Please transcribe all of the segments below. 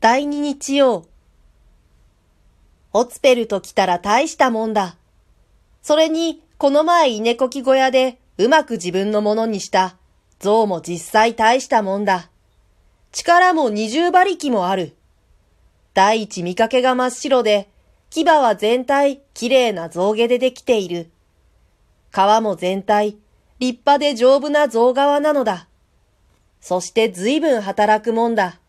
第二日曜。オツペルと来たら大したもんだ。それに、この前稲こき小屋でうまく自分のものにした象も実際大したもんだ。力も二重馬力もある。第一見かけが真っ白で、牙は全体綺麗な象毛でできている。皮も全体立派で丈夫な象側なのだ。そして随分働くもんだ。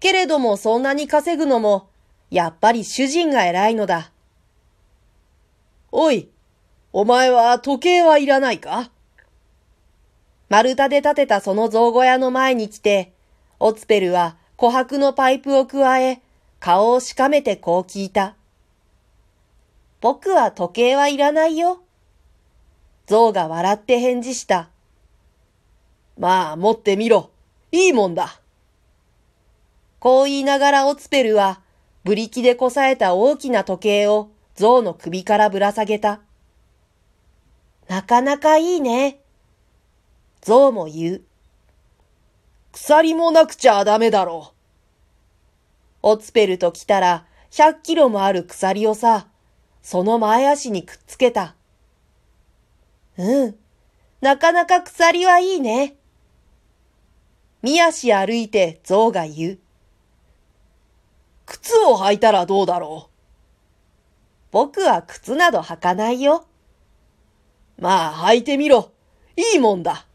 けれどもそんなに稼ぐのも、やっぱり主人が偉いのだ。おい、お前は時計はいらないか？丸太で建てたその象小屋の前に来て、オツペルは琥珀のパイプを加え、顔をしかめてこう聞いた。僕は時計はいらないよ。象が笑って返事した。まあ、持ってみろ。いいもんだ。こう言いながらオツペルは、ブリキでこさえた大きな時計を象の首からぶら下げた。なかなかいいね。象も言う。鎖もなくちゃダメだろう。オツペルと来たら100キロもある鎖をさ、その前足にくっつけた。うん。なかなか鎖はいいね。見足歩いて象が言う。靴を履いたらどうだろう？僕は靴など履かないよ。まあ履いてみろ。いいもんだ。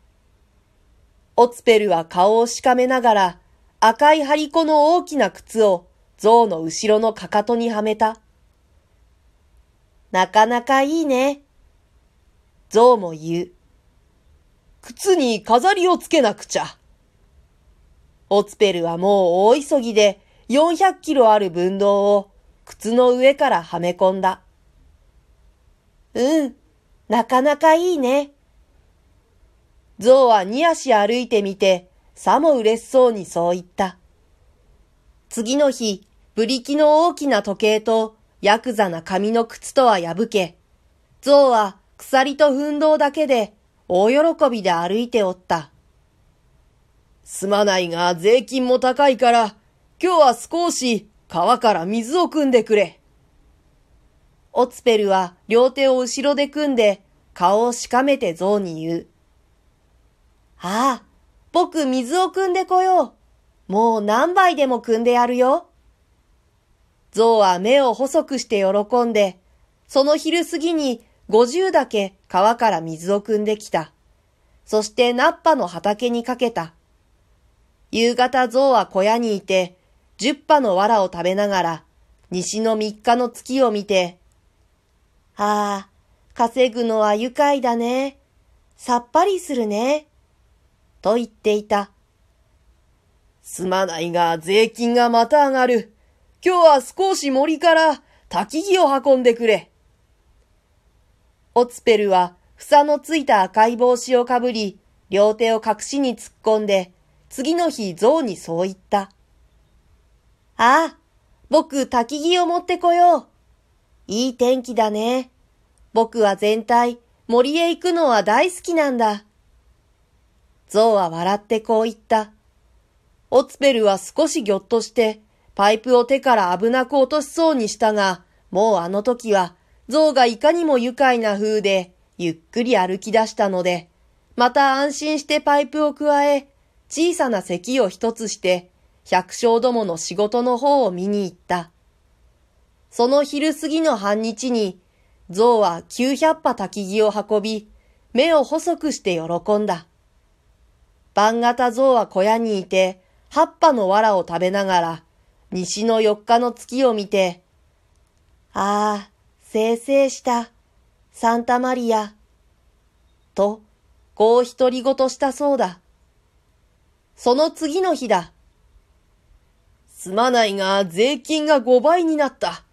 オツペルは顔をしかめながら赤い張り子の大きな靴を象の後ろのかかとにはめた。なかなかいいね。象も言う。靴に飾りをつけなくちゃ。オツペルはもう大急ぎで400キロある分動を靴の上からはめ込んだ。うん、なかなかいいね。象は二足歩いてみて、さも嬉しそうにそう言った。次の日、ブリキの大きな時計とヤクザな紙の靴とは破け、象は鎖と奮闘だけで大喜びで歩いておった。すまないが税金も高いから、今日は少し川から水を汲んでくれ。オツペルは両手を後ろで組んで顔をしかめて象に言う。ああ、僕水を汲んでこよう。もう何杯でも汲んでやるよ。象は目を細くして喜んで、その昼過ぎに五十だけ川から水を汲んできた。そしてナッパの畑にかけた。夕方象は小屋にいて、十羽の藁を食べながら、西の三日の月を見て、ああ、稼ぐのは愉快だね。さっぱりするね。と言っていた。すまないが税金がまた上がる。今日は少し森から焚き木を運んでくれ。オツペルは房のついた赤い帽子をかぶり、両手を隠しに突っ込んで、次の日象にそう言った。ああ、僕焚き木を持ってこよう。いい天気だね。僕は全体、森へ行くのは大好きなんだ。象は笑ってこう言った。オツペルは少しぎょっとして、パイプを手から危なく落としそうにしたが、もうあの時は、象がいかにも愉快な風で、ゆっくり歩き出したので、また安心してパイプを加え、小さな席を一つして、百姓どもの仕事の方を見に行った。その昼過ぎの半日に、象は九百羽焚き木を運び、目を細くして喜んだ。晩型象は小屋にいて、葉っぱの藁を食べながら、西の四日の月を見て、ああ、せいせいした、サンタマリア。と、こう独り言したそうだ。その次の日だ。すまないが、税金が5倍になった。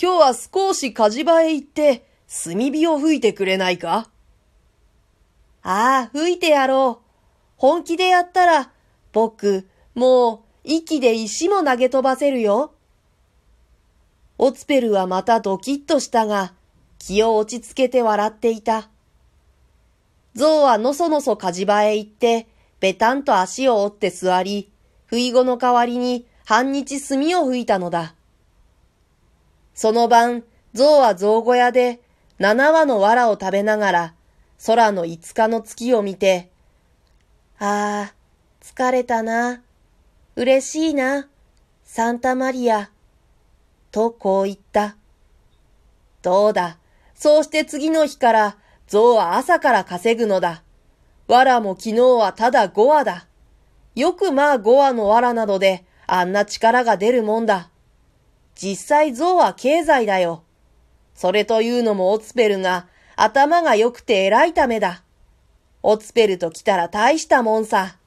今日は少し火事場へ行って、炭火を吹いてくれないか？ああ、吹いてやろう。本気でやったら、僕、もう、息で石も投げ飛ばせるよ。オツペルはまたドキッとしたが、気を落ち着けて笑っていた。象はのそのそ火事場へ行って、べたんと足を折って座り、不意後の代わりに半日炭を吹いたのだ。その晩、象は象小屋で七羽の藁を食べながら空の五日の月を見て、ああ、疲れたな。嬉しいな。サンタマリア。とこう言った。どうだ。そうして次の日から象は朝から稼ぐのだ。藁も昨日はただ5羽だ。よくまあ5羽の藁などであんな力が出るもんだ。実際象は経済だよ。それというのもオツペルが頭が良くて偉いためだ。オツペルと来たら大したもんさ。